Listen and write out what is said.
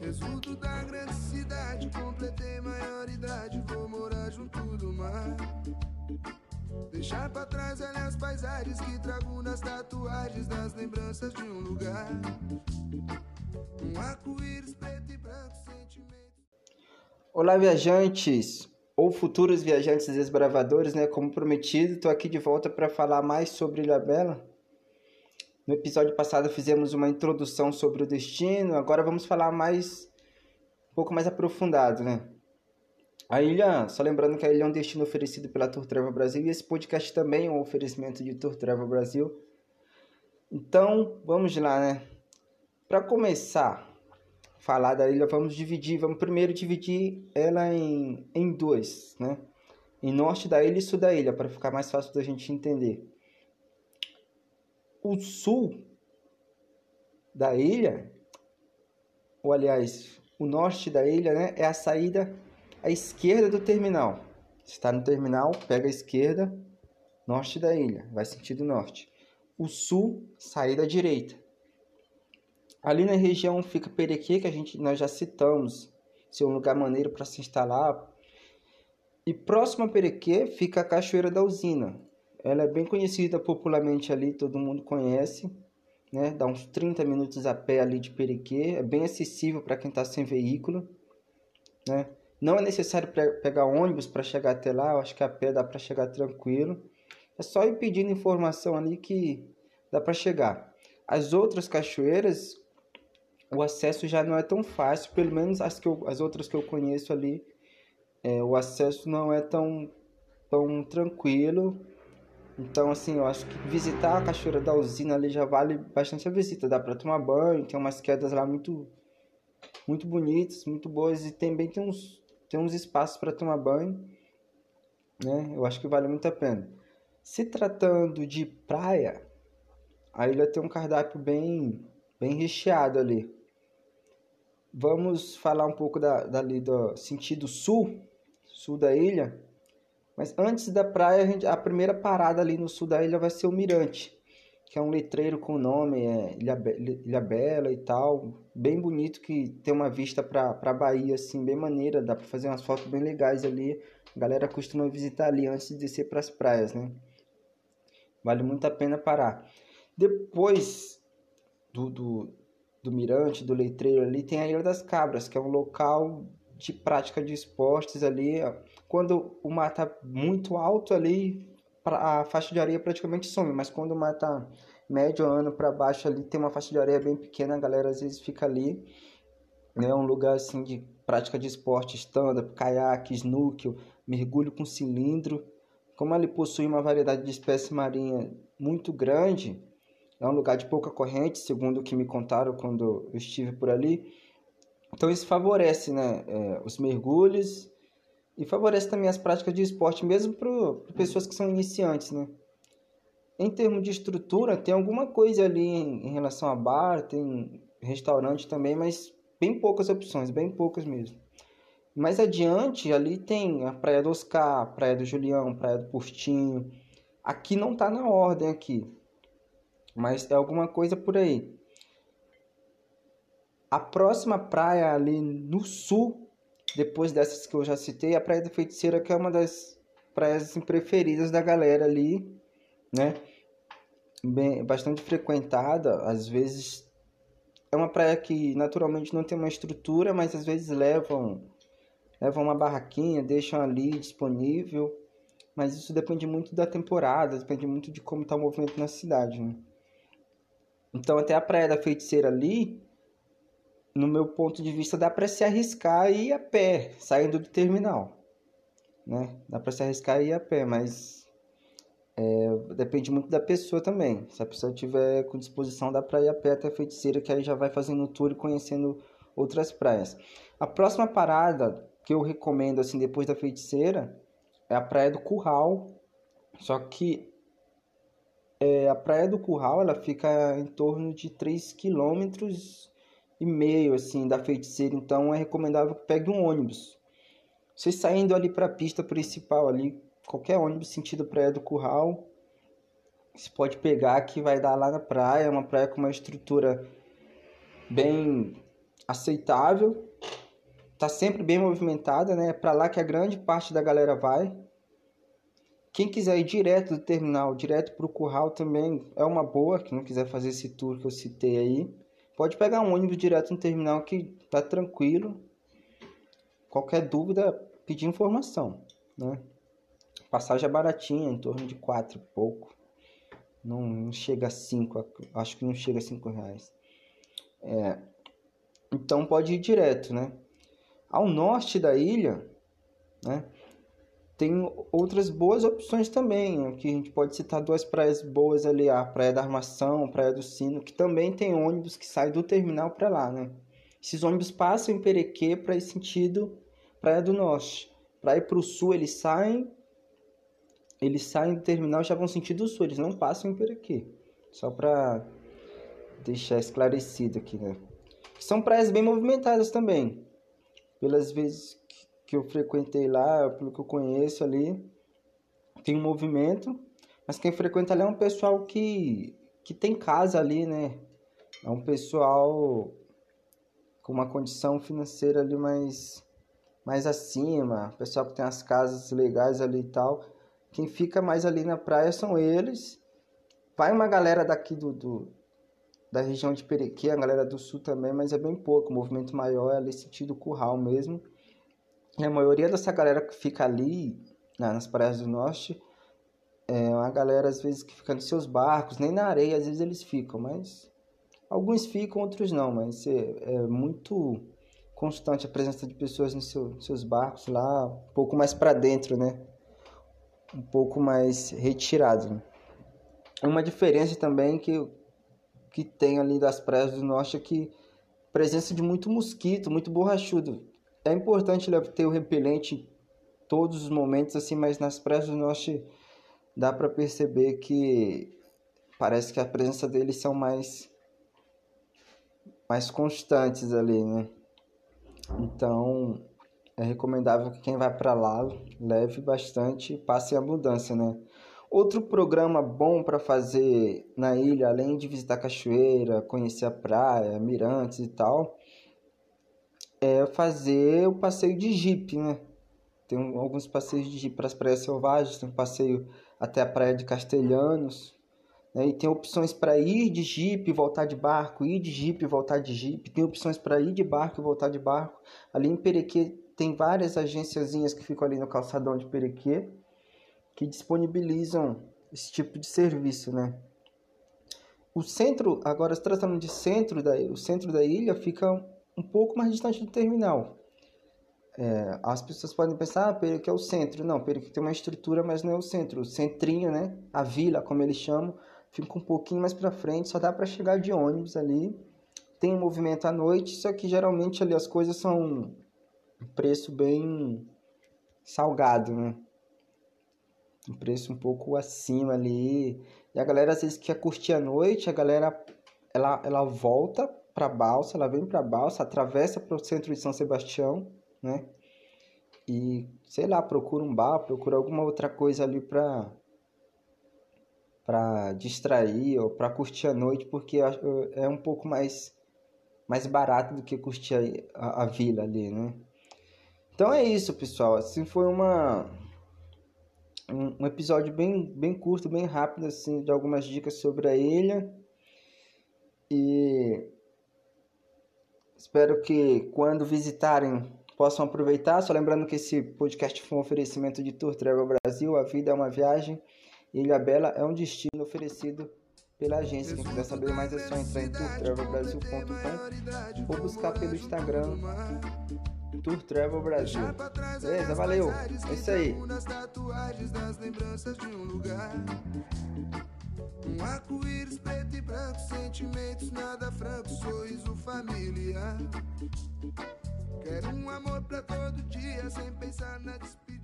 Resulto da grande cidade, completei maioridade, vou morar junto do mar. Deixar pra trás as paisagens que trago nas tatuagens das lembranças de um lugar. Um arco-íris preto e branco, sentimento. Olá, viajantes! Ou futuros viajantes desbravadores, né? Como prometido, tô aqui de volta para falar mais sobre Ilha Bela. No episódio passado fizemos uma introdução sobre o destino, agora vamos falar mais um pouco mais aprofundado, né? A ilha, só lembrando que a ilha é um destino oferecido pela Tour Travel Brasil e esse podcast também é um oferecimento de Tour Travel Brasil. Então, vamos lá, né? Para começar a falar da ilha, vamos dividir, vamos primeiro dividir ela em, em dois, né? Em norte da ilha e sul da ilha, para ficar mais fácil da gente entender. O sul da ilha, ou aliás, o norte da ilha, né, é a saída à esquerda do terminal. Está no terminal, pega a esquerda, norte da ilha, vai sentido norte. O sul, saída à direita. Ali na região fica Perequê, que a gente nós já citamos, ser um lugar maneiro para se instalar. E próximo a Perequê fica a Cachoeira da Usina. Ela é bem conhecida popularmente ali, todo mundo conhece, né? Dá uns 30 minutos a pé ali de Perequê, é bem acessível para quem está sem veículo, né? Não é necessário pegar ônibus para chegar até lá, eu acho que a pé dá para chegar tranquilo. É só ir pedindo informação ali que dá para chegar. As outras cachoeiras, o acesso já não é tão fácil, pelo menos as, que eu, as outras que eu conheço ali, é, o acesso não é tão, tão tranquilo. Então, assim, eu acho que visitar a cachoeira da usina ali já vale bastante a visita. Dá para tomar banho, tem umas quedas lá muito, muito bonitas, muito boas e também tem uns tem uns espaços para tomar banho, né? Eu acho que vale muito a pena. Se tratando de praia, a ilha tem um cardápio bem, bem recheado ali. Vamos falar um pouco da, dali do sentido sul, sul da ilha. Mas antes da praia, a, gente, a primeira parada ali no sul da ilha vai ser o Mirante, que é um letreiro com o nome é Ilha, Ilha Bela e tal, bem bonito que tem uma vista para a Bahia assim bem maneira, dá para fazer umas fotos bem legais ali. A galera costuma visitar ali antes de descer para as praias, né? Vale muito a pena parar. Depois do, do, do mirante, do letreiro ali, tem a Ilha das Cabras, que é um local de prática de esportes ali. Quando o mar está muito alto ali, a faixa de areia praticamente some, mas quando o mar está médio ano para baixo ali tem uma faixa de areia bem pequena, a galera às vezes fica ali. É um lugar assim de prática de esporte stand-up, caiaque, snorkel, mergulho com cilindro. Como ele possui uma variedade de espécies marinhas muito grande, é um lugar de pouca corrente, segundo o que me contaram quando eu estive por ali. Então isso favorece né, é, os mergulhos e favorece também as práticas de esporte, mesmo para pessoas que são iniciantes. Né? Em termos de estrutura, tem alguma coisa ali em, em relação a bar, tem restaurante também, mas bem poucas opções, bem poucas mesmo. Mais adiante, ali tem a Praia do Oscar, Praia do Julião, Praia do Postinho. Aqui não está na ordem aqui, mas é alguma coisa por aí. A próxima praia ali no sul, depois dessas que eu já citei, a Praia da Feiticeira, que é uma das praias assim, preferidas da galera ali, né? Bem, bastante frequentada, às vezes é uma praia que naturalmente não tem uma estrutura, mas às vezes levam levam uma barraquinha, deixam ali disponível, mas isso depende muito da temporada, depende muito de como está o movimento na cidade, né? Então até a praia da feiticeira ali, no meu ponto de vista, dá para se arriscar e ir a pé, saindo do terminal, né? Dá para se arriscar e ir a pé, mas é, depende muito da pessoa também. Se a pessoa tiver com disposição, dá para ir a pé até a feiticeira, que aí já vai fazendo o tour e conhecendo outras praias. A próxima parada que eu recomendo, assim, depois da feiticeira, é a Praia do Curral. Só que é, a Praia do Curral, ela fica em torno de 3,5 km e meio, assim, da feiticeira. Então, é recomendável que pegue um ônibus. Você saindo ali para a pista principal ali, qualquer ônibus sentido Praia do Curral. Você pode pegar que vai dar lá na praia, uma praia com uma estrutura bem aceitável, tá sempre bem movimentada, né? É para lá que a grande parte da galera vai. Quem quiser ir direto do terminal, direto para o curral também é uma boa. Quem não quiser fazer esse tour que eu citei aí, pode pegar um ônibus direto no terminal que tá tranquilo. Qualquer dúvida, pedir informação, né? Passagem é baratinha, em torno de quatro e pouco. Não, não chega a cinco, acho que não chega a cinco reais. É, então pode ir direto, né? Ao norte da ilha, né? Tem outras boas opções também, que a gente pode citar duas praias boas ali, a Praia da Armação, Praia do Sino, que também tem ônibus que sai do terminal para lá, né? Esses ônibus passam em Perequê para ir sentido Praia do Norte. Para ir para o sul, eles saem eles saem do terminal já vão sentido sul, eles não passam em Perequê. Só para deixar esclarecido aqui, né? São praias bem movimentadas também. Pelas vezes que eu frequentei lá, pelo que eu conheço ali, tem um movimento, mas quem frequenta ali é um pessoal que, que tem casa ali, né? É um pessoal com uma condição financeira ali mais, mais acima, pessoal que tem as casas legais ali e tal. Quem fica mais ali na praia são eles. Vai uma galera daqui do, do da região de Perequê, a galera do sul também, mas é bem pouco. O movimento maior é ali sentido curral mesmo. A maioria dessa galera que fica ali, nas praias do norte, é uma galera às vezes que fica nos seus barcos, nem na areia às vezes eles ficam, mas alguns ficam, outros não, mas é, é muito constante a presença de pessoas nos seu, seus barcos lá, um pouco mais para dentro, né? Um pouco mais retirado. Uma diferença também que, que tem ali das praias do norte é que presença de muito mosquito, muito borrachudo é importante ter o repelente em todos os momentos, assim, mas nas praias do norte dá para perceber que parece que a presença deles são mais mais constantes ali, né? Então é recomendável que quem vai para lá leve bastante passe em abundância, né? Outro programa bom para fazer na ilha, além de visitar cachoeira, conhecer a praia, mirantes e tal, é fazer o passeio de Jeep, né? Tem alguns passeios de Jeep para as praias selvagens, tem um passeio até a praia de Castelhanos, né? E tem opções para ir de Jeep e voltar de barco, ir de Jeep e voltar de Jeep, tem opções para ir de barco e voltar de barco. Ali em Perequê tem várias agenciazinhas que ficam ali no calçadão de Perequê que disponibilizam esse tipo de serviço, né? O centro, agora se tratando de centro da, o centro da ilha fica um pouco mais distante do terminal. É, as pessoas podem pensar, ah, Perico é o centro. Não, Perico tem uma estrutura, mas não é o centro. O centrinho, né? A vila, como eles chamam, fica um pouquinho mais para frente, só dá para chegar de ônibus ali. Tem um movimento à noite, só que geralmente ali as coisas são um preço bem salgado, né? Um preço um pouco acima ali. E a galera às vezes quer curtir a noite, a galera ela, ela volta para Balsa, ela vem para Balsa, atravessa para o centro de São Sebastião, né? E sei lá, procura um bar, procura alguma outra coisa ali para para distrair ou para curtir a noite, porque é um pouco mais mais barato do que curtir a, a, vila ali, né? Então é isso, pessoal. Assim foi uma um, um episódio bem bem curto, bem rápido assim, de algumas dicas sobre a ilha. E Espero que quando visitarem possam aproveitar. Só lembrando que esse podcast foi um oferecimento de Tour Travel Brasil. A vida é uma viagem. Ilha Bela é um destino oferecido pela agência. Quem quiser saber mais é só entrar em tourtravelbrasil.com ou buscar pelo Instagram Tour Travel Brasil. Beleza? Valeu. É isso aí. Um arco-íris preto e branco, sentimentos nada franco, sorriso familiar. Quero um amor pra todo dia, sem pensar na despedida.